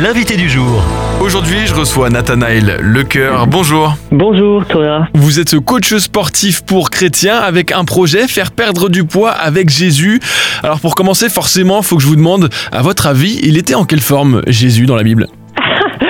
l'invité du jour. Aujourd'hui, je reçois Nathanaël Lecoeur. Bonjour. Bonjour Thomas. Vous êtes coach sportif pour chrétiens avec un projet faire perdre du poids avec Jésus. Alors pour commencer, forcément, il faut que je vous demande, à votre avis, il était en quelle forme Jésus dans la Bible?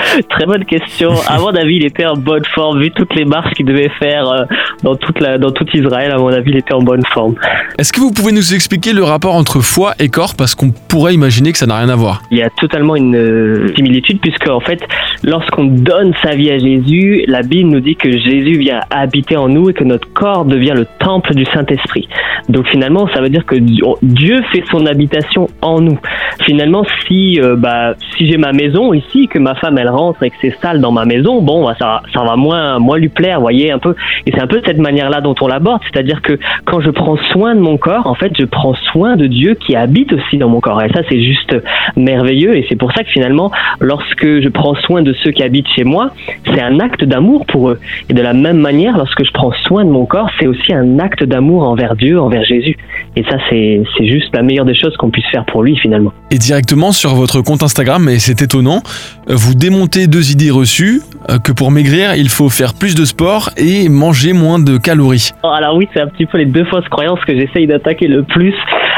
Très bonne question. À mon avis, il était en bonne forme, vu toutes les marches qu'il devait faire euh, dans, toute la, dans tout Israël. À mon avis, il était en bonne forme. Est-ce que vous pouvez nous expliquer le rapport entre foi et corps? Parce qu'on pourrait imaginer que ça n'a rien à voir. Il y a totalement une euh, similitude, puisque en fait, lorsqu'on donne sa vie à Jésus, la Bible nous dit que Jésus vient habiter en nous et que notre corps devient le temple du Saint-Esprit. Donc finalement, ça veut dire que Dieu fait son habitation en nous. Finalement, si, euh, bah, si j'ai ma maison ici, que ma femme elle rentre et que c'est sale dans ma maison, bon, bah, ça, va moins, lui plaire, voyez un peu. Et c'est un peu cette manière-là dont on l'aborde, c'est-à-dire que quand je prends soin de mon corps, en fait, je prends soin de Dieu qui habite aussi dans mon corps. Et ça, c'est juste merveilleux. Et c'est pour ça que finalement, lorsque je prends soin de ceux qui habitent chez moi, c'est un acte d'amour pour eux. Et de la même manière, lorsque je prends soin de mon corps, c'est aussi un acte d'amour envers Dieu, envers Jésus. Et ça, c'est juste la meilleure des choses qu'on puisse faire pour lui finalement. Et directement sur votre compte Instagram, et c'est étonnant, vous démontez deux idées reçues, euh, que pour maigrir, il faut faire plus de sport et manger moins de calories. Alors oui, c'est un petit peu les deux fausses croyances que j'essaye d'attaquer le plus.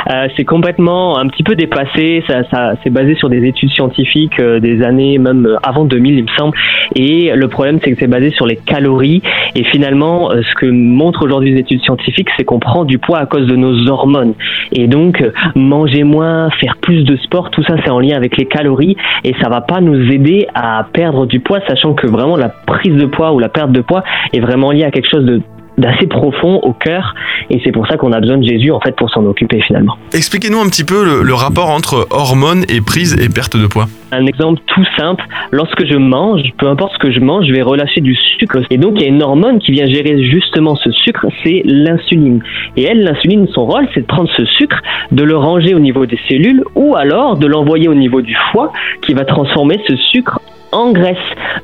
Euh, c'est complètement un petit peu dépassé. Ça, ça c'est basé sur des études scientifiques euh, des années même avant 2000, il me semble. Et le problème, c'est que c'est basé sur les calories. Et finalement, euh, ce que montrent aujourd'hui les études scientifiques, c'est qu'on prend du poids à cause de nos hormones. Et donc, manger moins, faire plus de sport, tout ça, c'est en lien avec les calories. Et ça va pas nous aider à perdre du poids, sachant que vraiment la prise de poids ou la perte de poids est vraiment liée à quelque chose de d'assez profond au cœur et c'est pour ça qu'on a besoin de Jésus en fait pour s'en occuper finalement. Expliquez-nous un petit peu le, rapport entre hormones et prise et perte de poids. Un exemple tout simple, lorsque je mange, peu importe ce que je mange, je vais relâcher du sucre et donc il y a une hormone qui vient gérer justement ce sucre, c'est l'insuline. Et elle, l'insuline, son rôle, c'est de prendre ce sucre, de le ranger au niveau des cellules ou alors de l'envoyer au niveau du foie qui va transformer ce sucre en graisse.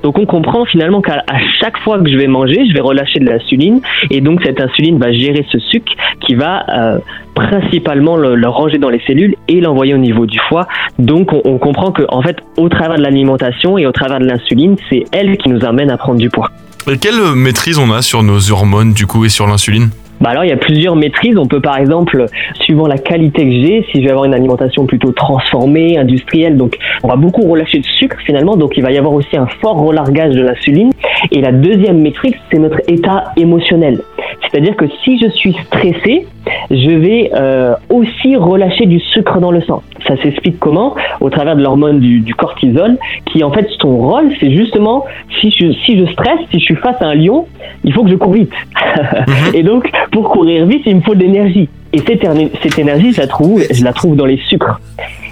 Donc on comprend finalement qu'à chaque fois que je vais manger, je vais relâcher de l'insuline et donc cette insuline va gérer ce sucre qui va euh, principalement le, ranger dans les cellules et l'envoyer au niveau du foie. Donc on, comprend que en fait au travers de l'alimentation et au travers de l'insuline, c'est elle qui nous amène à prendre du poids. Et quelle maîtrise on a sur nos hormones du coup et sur l'insuline? Bah alors il y a plusieurs maîtrises. On peut par exemple, suivant la qualité que j'ai, si je vais avoir une alimentation plutôt transformée, industrielle, donc on va beaucoup relâcher de sucre finalement, donc il va y avoir aussi un fort relargage de l'insuline. Et la deuxième métrique, c'est notre état émotionnel. C'est-à-dire que si je suis stressé, je vais euh, aussi relâcher du sucre dans le sang. Ça s'explique comment? Au travers de l'hormone du, du, cortisol, qui en fait son rôle, c'est justement si je, si je stresse, si je suis face à un lion, il faut que je cours vite. Mhm. Et donc pour courir vite, il me faut de l'énergie. Et cette, cette énergie, je la trouve, je la trouve dans les sucres.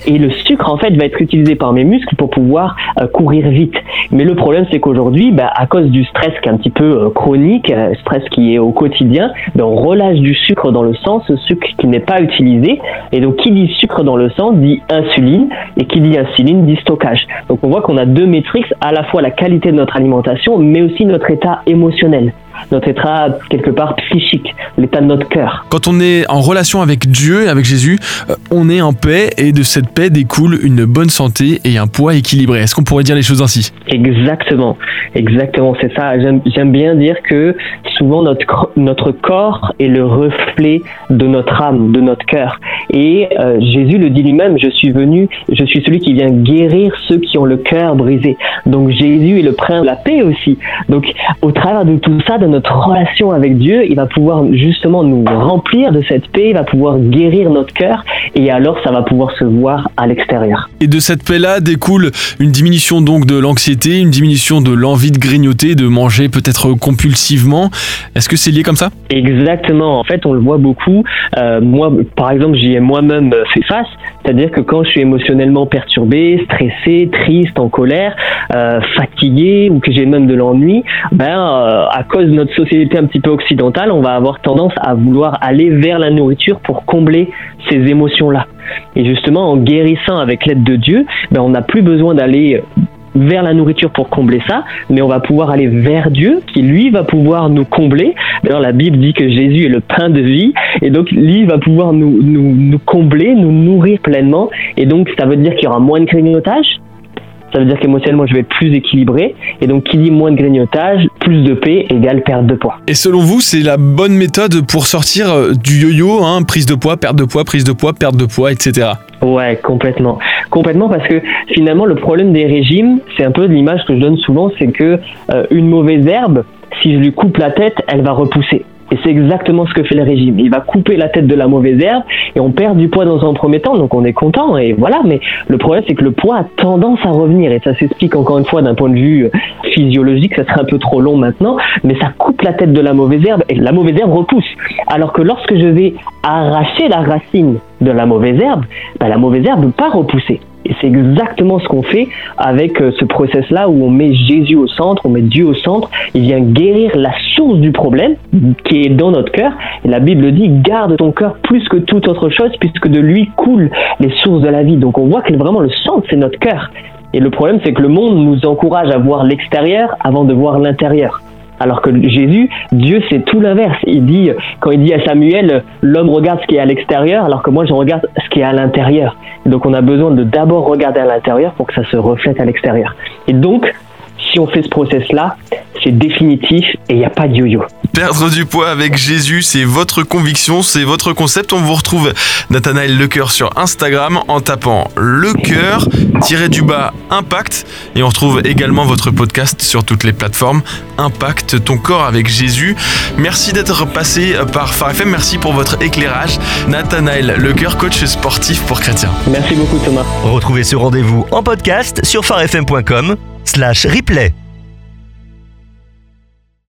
Et le sucre, en fait, va être utilisé par mes muscles pour pouvoir euh, courir vite. Mais le problème, c'est qu'aujourd'hui, bah, à cause du stress qui est un petit peu euh, chronique, euh, stress qui est au quotidien, bah, on relâche du sucre dans le sang, ce sucre qui n'est pas utilisé. Et donc, qui dit sucre dans le sang dit insuline, et qui dit insuline dit stockage. Donc, on voit qu'on a deux métriques, à la fois la qualité de notre alimentation, mais aussi notre état émotionnel notre état quelque part psychique, l'état de notre cœur. Quand on est en relation avec Dieu et avec Jésus, euh, on est en paix et de cette paix découle une bonne santé et un poids équilibré. Est-ce qu'on pourrait dire les choses ainsi? Exactement, exactement, c'est ça. J'aime bien dire que souvent notre, notre corps est le reflet de notre âme, de notre cœur. Et euh, Jésus le dit lui-même, je suis venu, je suis celui qui vient guérir ceux qui ont le cœur brisé. Donc Jésus est le prince de la paix aussi. Donc au travers de tout ça, de notre relation avec Dieu, il va pouvoir justement nous remplir de cette paix, il va pouvoir guérir notre cœur et alors ça va pouvoir se voir à l'extérieur. Et de cette paix-là découle une diminution donc de l'anxiété, une diminution de l'envie de grignoter, de manger peut-être compulsivement. Est-ce que c'est lié comme ça? Exactement. En fait, on le voit beaucoup. Euh, moi, par exemple, j'y ai moi-même fait face. C'est-à-dire que quand je suis émotionnellement perturbé, stressé, triste, en colère, euh, fatigué ou que j'ai même de l'ennui, ben euh, à cause de notre société un petit peu occidentale, on va avoir tendance à vouloir aller vers la nourriture pour combler ces émotions-là. Et justement, en guérissant avec l'aide de Dieu, ben on n'a plus besoin d'aller vers la nourriture pour combler ça, mais on va pouvoir aller vers Dieu qui lui va pouvoir nous combler. D'ailleurs la Bible dit que Jésus est le pain de vie et donc lui va pouvoir nous, nous, nous combler, nous nourrir pleinement et donc ça veut dire qu'il y aura moins de grignotage, ça veut dire qu'émotionnellement, je vais être plus équilibré. Et donc, qui dit moins de grignotage, plus de paix égale perte de poids. Et selon vous, c'est la bonne méthode pour sortir euh, du yo-yo, hein, prise de poids, perte de poids, prise de poids, perte de poids, etc. Ouais, complètement. Complètement parce que finalement, le problème des régimes, c'est un peu l'image que je donne souvent, c'est que euh, une mauvaise herbe, si je lui coupe la tête, elle va repousser. Et c'est exactement ce que fait le régime. Il va couper la tête de la mauvaise herbe et on perd du poids dans un premier temps, donc on est content et voilà. Mais le problème, c'est que le poids a tendance à revenir et ça s'explique encore une fois d'un point de vue euh, physiologique. Ça serait un peu trop long maintenant, mais ça coupe la tête de la mauvaise herbe et la mauvaise herbe repousse. Alors que lorsque je vais arracher la racine de la mauvaise herbe, ben la mauvaise herbe ne peut pas repousser. Et c'est exactement ce qu'on fait avec euh, ce process-là où on met Jésus au centre, on met Dieu au centre. Il vient guérir la source du problème qui est dans notre cœur. Et la Bible dit garde ton cœur plus que toute autre chose puisque de lui coulent les sources de la vie. Donc on voit que vraiment le centre, c'est notre cœur. Et le problème, c'est que le monde nous encourage à voir l'extérieur avant de voir l'intérieur. Alors que Jésus, Dieu, c'est tout l'inverse. Il dit, quand il dit à Samuel, l'homme regarde ce qui est à l'extérieur, alors que moi, je regarde ce qui est à l'intérieur. Donc, on a besoin de d'abord regarder à l'intérieur pour que ça se reflète à l'extérieur. Et donc, si on fait ce process-là, c'est définitif et il n'y a pas de yo-yo. Perdre du poids avec Jésus, c'est votre conviction, c'est votre concept. On vous retrouve Nathanaël Lecoeur sur Instagram en tapant le cœur, tiré du bas, impact. Et on retrouve également votre podcast sur toutes les plateformes. Impact ton corps avec Jésus. Merci d'être passé par Phare FM. Merci pour votre éclairage. Nathanaël Lecoeur, coach sportif pour chrétiens. Merci beaucoup Thomas. Retrouvez ce rendez-vous en podcast sur farfm.com slash replay.